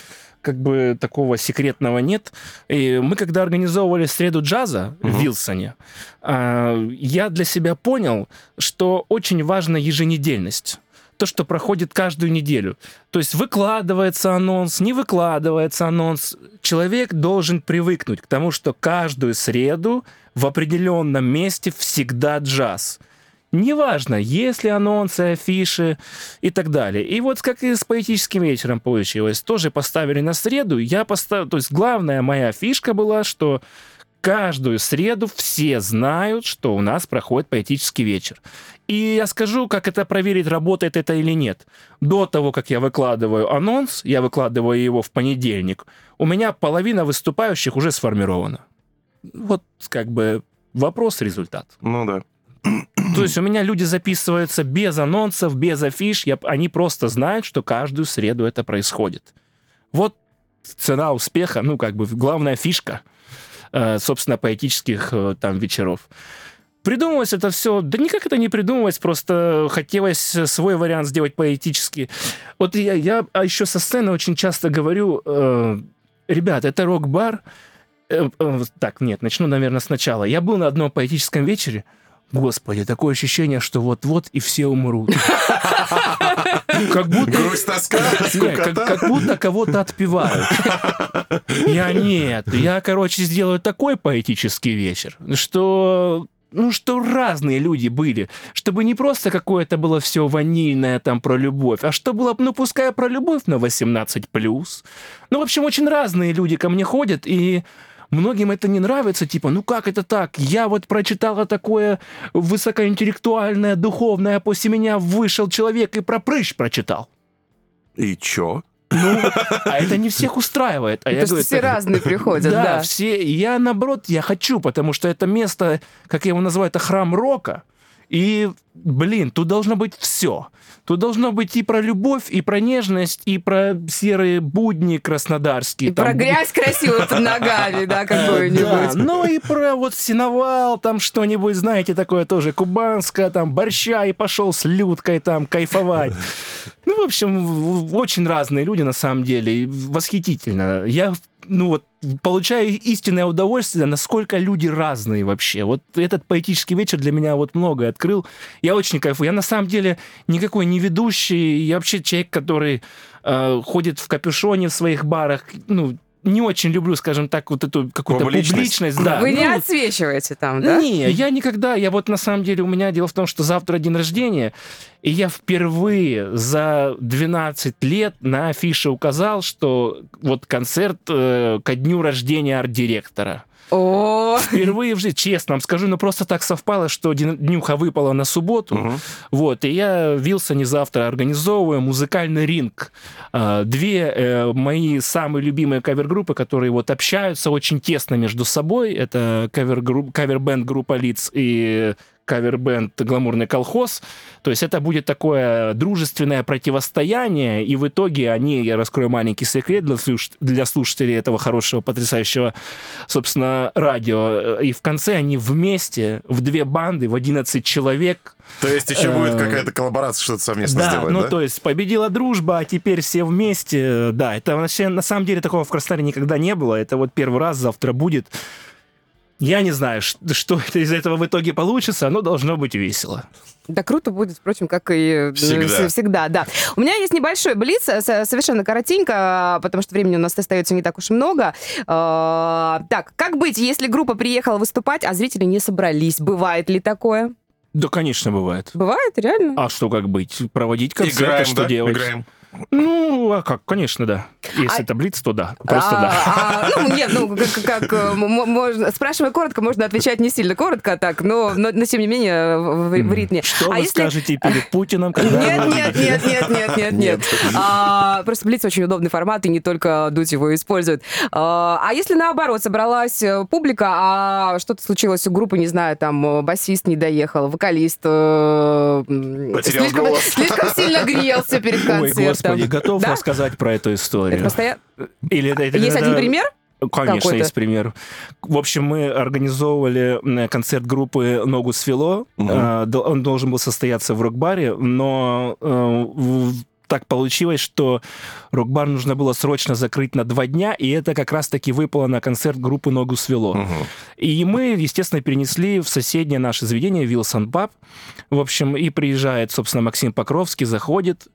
как бы такого секретного нет. И мы когда организовывали среду джаза uh-huh. в Вилсоне, э, я для себя понял, что очень важна еженедельность то, что проходит каждую неделю. То есть выкладывается анонс, не выкладывается анонс. Человек должен привыкнуть к тому, что каждую среду в определенном месте всегда джаз. Неважно, есть ли анонсы, афиши и так далее. И вот как и с поэтическим вечером получилось. Тоже поставили на среду. Я поставил... То есть главная моя фишка была, что каждую среду все знают, что у нас проходит поэтический вечер. И я скажу, как это проверить, работает это или нет. До того, как я выкладываю анонс, я выкладываю его в понедельник, у меня половина выступающих уже сформирована. Вот как бы вопрос-результат. Ну да. То есть у меня люди записываются без анонсов, без афиш, я, они просто знают, что каждую среду это происходит. Вот цена успеха, ну, как бы главная фишка, э, собственно, поэтических э, там вечеров. Придумывалось это все, да никак это не придумывалось, просто хотелось свой вариант сделать поэтически. Вот я, я а еще со сцены очень часто говорю, э, ребят, это рок-бар, э, э, так, нет, начну, наверное, сначала. Я был на одном поэтическом вечере, Господи, такое ощущение, что вот-вот и все умрут. Как будто... Грусть, тоска, как, будто кого-то отпевают. Я нет. Я, короче, сделаю такой поэтический вечер, что ну, что разные люди были, чтобы не просто какое-то было все ванильное там про любовь, а что было, ну, пускай про любовь на 18+. Ну, в общем, очень разные люди ко мне ходят, и Многим это не нравится, типа, ну как это так? Я вот прочитала такое высокоинтеллектуальное, духовное, а после меня вышел человек и про прыщ прочитал. И чё? Ну, а это не всех устраивает. А я говорю, все так, разные приходят, да. Да, все. Я, наоборот, я хочу, потому что это место, как я его называю, это храм рока. И, блин, тут должно быть все. Тут должно быть и про любовь, и про нежность, и про серые будни краснодарские. И там... про грязь красивую под ногами, да, какую-нибудь. Да, ну и про вот синовал, там что-нибудь, знаете, такое тоже кубанское, там борща, и пошел с Людкой там кайфовать. Ну, в общем, очень разные люди на самом деле. Восхитительно. Я ну вот, получаю истинное удовольствие, насколько люди разные вообще. Вот этот поэтический вечер для меня вот многое открыл. Я очень кайфую. Я на самом деле никакой не ведущий, я вообще человек, который э, ходит в капюшоне в своих барах, ну, не очень люблю, скажем так, вот эту какую-то публичность. публичность да. Вы ну, не отсвечиваете там, да? Не, я никогда. Я вот на самом деле, у меня дело в том, что завтра день рождения, и я впервые за 12 лет на афише указал, что вот концерт э, ко дню рождения арт-директора. О, Впервые в жизни, честно вам скажу, но ну, просто так совпало, что днюха выпала на субботу. Угу. Вот, и я в Вилсоне завтра организовываю музыкальный ринг. А, две э, мои самые любимые кавер-группы, которые вот общаются очень тесно между собой. Это кавер-бенд группа Лиц и кавер-бенд «Гламурный колхоз». То есть это будет такое дружественное противостояние, и в итоге они, я раскрою маленький секрет для, слуш... для слушателей этого хорошего, потрясающего, собственно, радио, и в конце они вместе в две банды, в 11 человек то есть еще будет э, какая-то коллаборация, что-то совместно да, сделать, ну, да? то есть победила дружба, а теперь все вместе. Да, это вообще, на самом деле такого в Краснодаре никогда не было. Это вот первый раз завтра будет. Я не знаю, что из этого в итоге получится, но должно быть весело. Да, круто будет, впрочем, как и всегда. всегда, да. У меня есть небольшой блиц, совершенно коротенько, потому что времени у нас остается не так уж и много. А, так, как быть, если группа приехала выступать, а зрители не собрались? Бывает ли такое? Да, конечно, бывает. Бывает, реально? А что как быть? Проводить концерты, Играем, что да? делать? Играем. Ну, а как, конечно, да. Если а... это блиц, то да. Просто а, да. А, ну, нет, ну, как, как э, можно... Спрашивая коротко, можно отвечать не сильно коротко так, но, но, но тем не менее, в, в ритме. Что а вы если... скажете перед Путиным? Нет, нет, нет, нет, нет, нет, нет. А, просто блиц очень удобный формат, и не только Дудь его использует. А, а если наоборот, собралась э, публика, а что-то случилось у группы, не знаю, там, басист не доехал, вокалист э, слишком, слишком сильно грелся перед концертом. Господи, готов да? рассказать про эту историю. Это постоянно... Или это, Есть это, один пример? Конечно, есть пример. В общем, мы организовывали концерт группы «Ногу свело». Угу. Он должен был состояться в рок-баре, но э, так получилось, что рок-бар нужно было срочно закрыть на два дня, и это как раз-таки выпало на концерт группы «Ногу свело». Угу. И мы, естественно, перенесли в соседнее наше заведение «Вилсон Паб». В общем, и приезжает, собственно, Максим Покровский, заходит,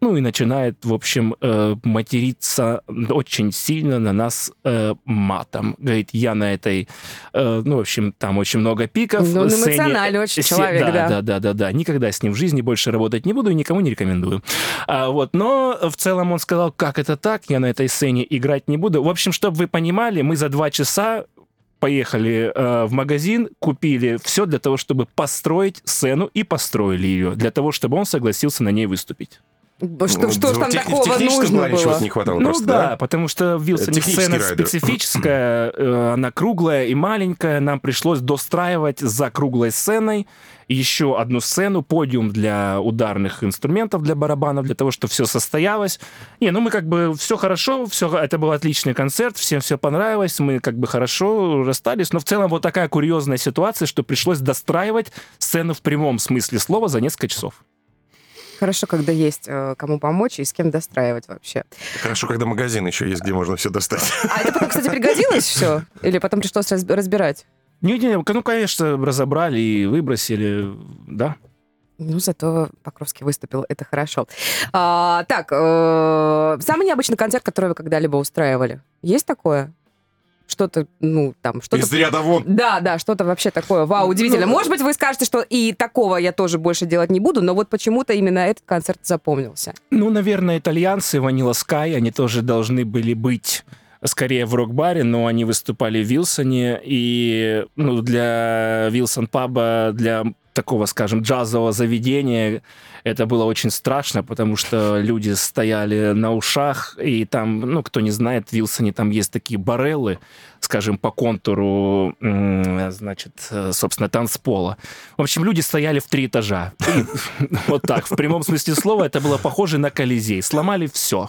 ну и начинает, в общем, э, материться очень сильно на нас э, матом. Говорит, я на этой, э, ну, в общем, там очень много пиков. Ну, эмоциональный очень человек, да, да. Да, да, да, да. Никогда с ним в жизни больше работать не буду и никому не рекомендую. А, вот, но в целом он сказал, как это так, я на этой сцене играть не буду. В общем, чтобы вы понимали, мы за два часа поехали э, в магазин, купили все для того, чтобы построить сцену и построили ее, для того, чтобы он согласился на ней выступить. Что, что ж там такого нужно было? не хватало ну просто, да, да, потому что Вилсон сцена райдер. специфическая, э, она круглая и маленькая, нам пришлось достраивать за круглой сценой еще одну сцену, подиум для ударных инструментов, для барабанов, для того, чтобы все состоялось. Не, ну мы как бы все хорошо, все, это был отличный концерт, всем все понравилось, мы как бы хорошо расстались, но в целом вот такая курьезная ситуация, что пришлось достраивать сцену в прямом смысле слова за несколько часов. Хорошо, когда есть э, кому помочь и с кем достраивать вообще. Хорошо, когда магазин еще есть, где можно все достать. А это потом, кстати, пригодилось все? Или потом пришлось разбирать? Не-не, ну, конечно, разобрали и выбросили, да. Ну, зато Покровский выступил, это хорошо. А, так, э, самый необычный концерт, который вы когда-либо устраивали, есть такое? Что-то, ну, там, что-то... Из ряда вон. Да, да, что-то вообще такое, вау, удивительно. Ну, Может быть, вы скажете, что и такого я тоже больше делать не буду, но вот почему-то именно этот концерт запомнился. Ну, наверное, итальянцы, Ванила Скай, они тоже должны были быть скорее в рок-баре, но они выступали в Вилсоне, и ну, для Вилсон Паба, для такого, скажем, джазового заведения это было очень страшно, потому что люди стояли на ушах, и там, ну, кто не знает, в Вилсоне там есть такие бареллы, скажем, по контуру, значит, собственно, танцпола. В общем, люди стояли в три этажа. Вот так, в прямом смысле слова, это было похоже на Колизей. Сломали все.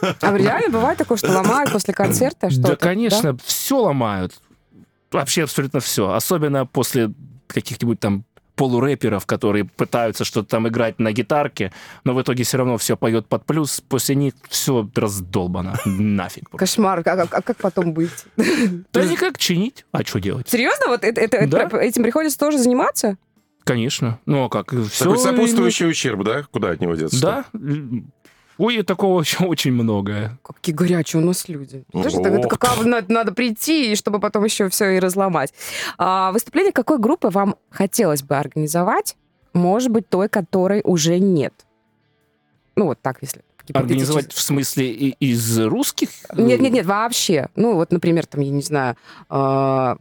А реально бывает такое, что ломают после концерта что-то? Да, конечно, все ломают. Вообще абсолютно все. Особенно после каких-нибудь там полурэперов, которые пытаются что-то там играть на гитарке, но в итоге все равно все поет под плюс, после них все раздолбано. Нафиг. Кошмар. А, как потом быть? Да никак чинить. А что делать? Серьезно? Вот это, это, да? этим приходится тоже заниматься? Конечно. Ну, а как? Все Такой сопутствующий ущерб, да? Куда от него деться? Да. Ой, такого еще очень много. Какие горячие у нас люди. Подожди, это, это какао надо, надо прийти, чтобы потом еще все и разломать. А, выступление какой группы вам хотелось бы организовать? Может быть, той, которой уже нет? Ну, вот так, если Организовать в смысле из русских? Нет, нет, нет, вообще. Ну, вот, например, там, я не знаю, э,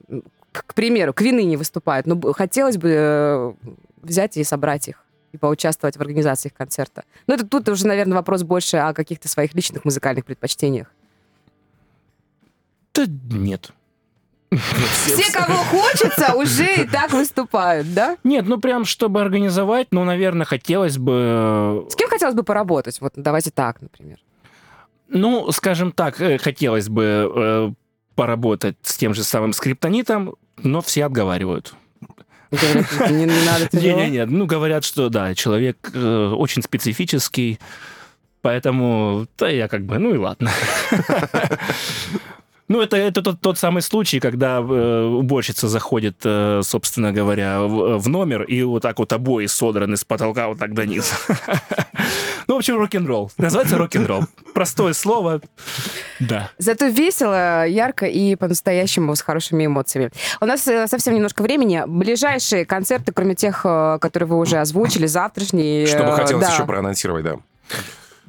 к примеру, Квины не выступают, но хотелось бы э, взять и собрать их и поучаствовать в организации концерта. Но это тут уже, наверное, вопрос больше о каких-то своих личных музыкальных предпочтениях. Да нет. Все, кого хочется, уже и так выступают, да? Нет, ну прям чтобы организовать, ну, наверное, хотелось бы... Э, С кем хотелось бы поработать? Вот давайте так, например. Ну, скажем так, э, хотелось бы э, поработать с тем же самым скриптонитом, но все отговаривают. Не, не надо Не-не-не, ну говорят, что да, человек э, очень специфический, поэтому, да, я как бы, ну и ладно. Ну, это, это тот, тот самый случай, когда э, уборщица заходит, э, собственно говоря, в, в номер, и вот так вот обои содраны с потолка вот так до низа. Ну, в общем, рок-н-ролл. Называется рок-н-ролл. Простое слово. Да. Зато весело, ярко и по-настоящему с хорошими эмоциями. У нас э, совсем немножко времени. Ближайшие концерты, кроме тех, э, которые вы уже озвучили, завтрашние. Что бы э, хотелось да. еще проанонсировать, да.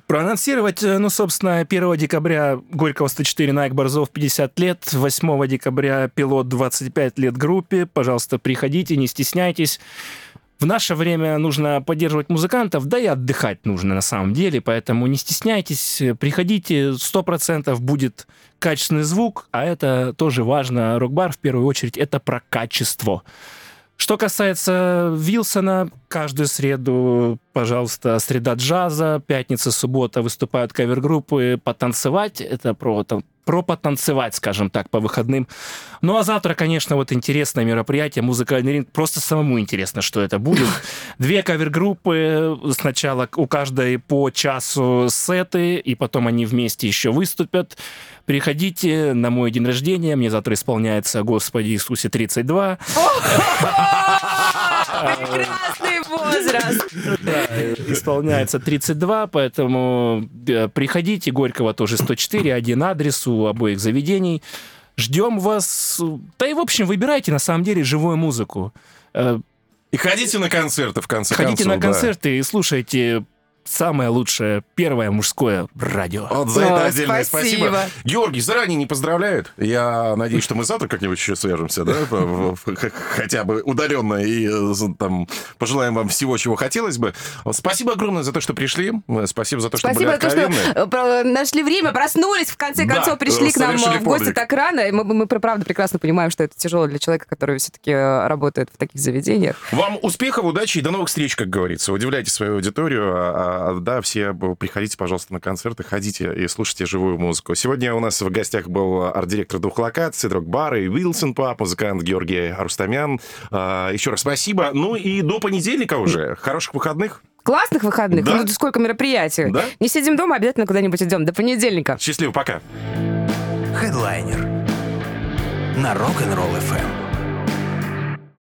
Проанонсировать, ну, собственно, 1 декабря Горького 104 Найк Борзов 50 лет, 8 декабря Пилот 25 лет группе. Пожалуйста, приходите, не стесняйтесь. В наше время нужно поддерживать музыкантов, да и отдыхать нужно на самом деле, поэтому не стесняйтесь, приходите, 100% будет качественный звук, а это тоже важно. Рок-бар, в первую очередь, это про качество. Что касается Вилсона, каждую среду, пожалуйста, среда джаза, пятница, суббота выступают кавер-группы, потанцевать, это про, там, про потанцевать, скажем так, по выходным. Ну а завтра, конечно, вот интересное мероприятие, музыкальный ринг, просто самому интересно, что это будет. Две кавер-группы, сначала у каждой по часу сеты, и потом они вместе еще выступят. Приходите на мой день рождения, мне завтра исполняется, Господи Иисусе, 32. Прекрасный возраст. Да, исполняется 32, поэтому э, приходите. Горького тоже 104, один адрес у обоих заведений. Ждем вас. Да и, в общем, выбирайте, на самом деле, живую музыку. Э, и ходите на концерты, в конце ходите концов. Ходите на да. концерты и слушайте самое лучшее первое мужское радио. Вот за О, это отдельное спасибо. спасибо. Георгий, заранее не поздравляют. Я надеюсь, что мы завтра как-нибудь еще свяжемся, да, хотя бы удаленно, и э, там пожелаем вам всего, чего хотелось бы. Спасибо огромное за то, что пришли. Спасибо за то, что Спасибо были откровенны. за то, что нашли время, проснулись, в конце концов, пришли к нам в гости так рано. И мы, мы, правда, прекрасно понимаем, что это тяжело для человека, который все-таки э, работает в таких заведениях. Вам успехов, удачи и до новых встреч, как говорится. Удивляйте свою аудиторию, а а, да, все приходите, пожалуйста, на концерты, ходите и слушайте живую музыку. Сегодня у нас в гостях был арт-директор двух локаций, Дрог-бар и Вилсон Пап, музыкант Георгий Арустамян. А, еще раз спасибо. Ну и до понедельника уже. Хороших выходных. Классных выходных. Да. Ну, сколько мероприятий. Да? Не сидим дома, обязательно куда-нибудь идем. До понедельника. Счастливо, пока. Хедлайнер на Rock'n'Roll FM.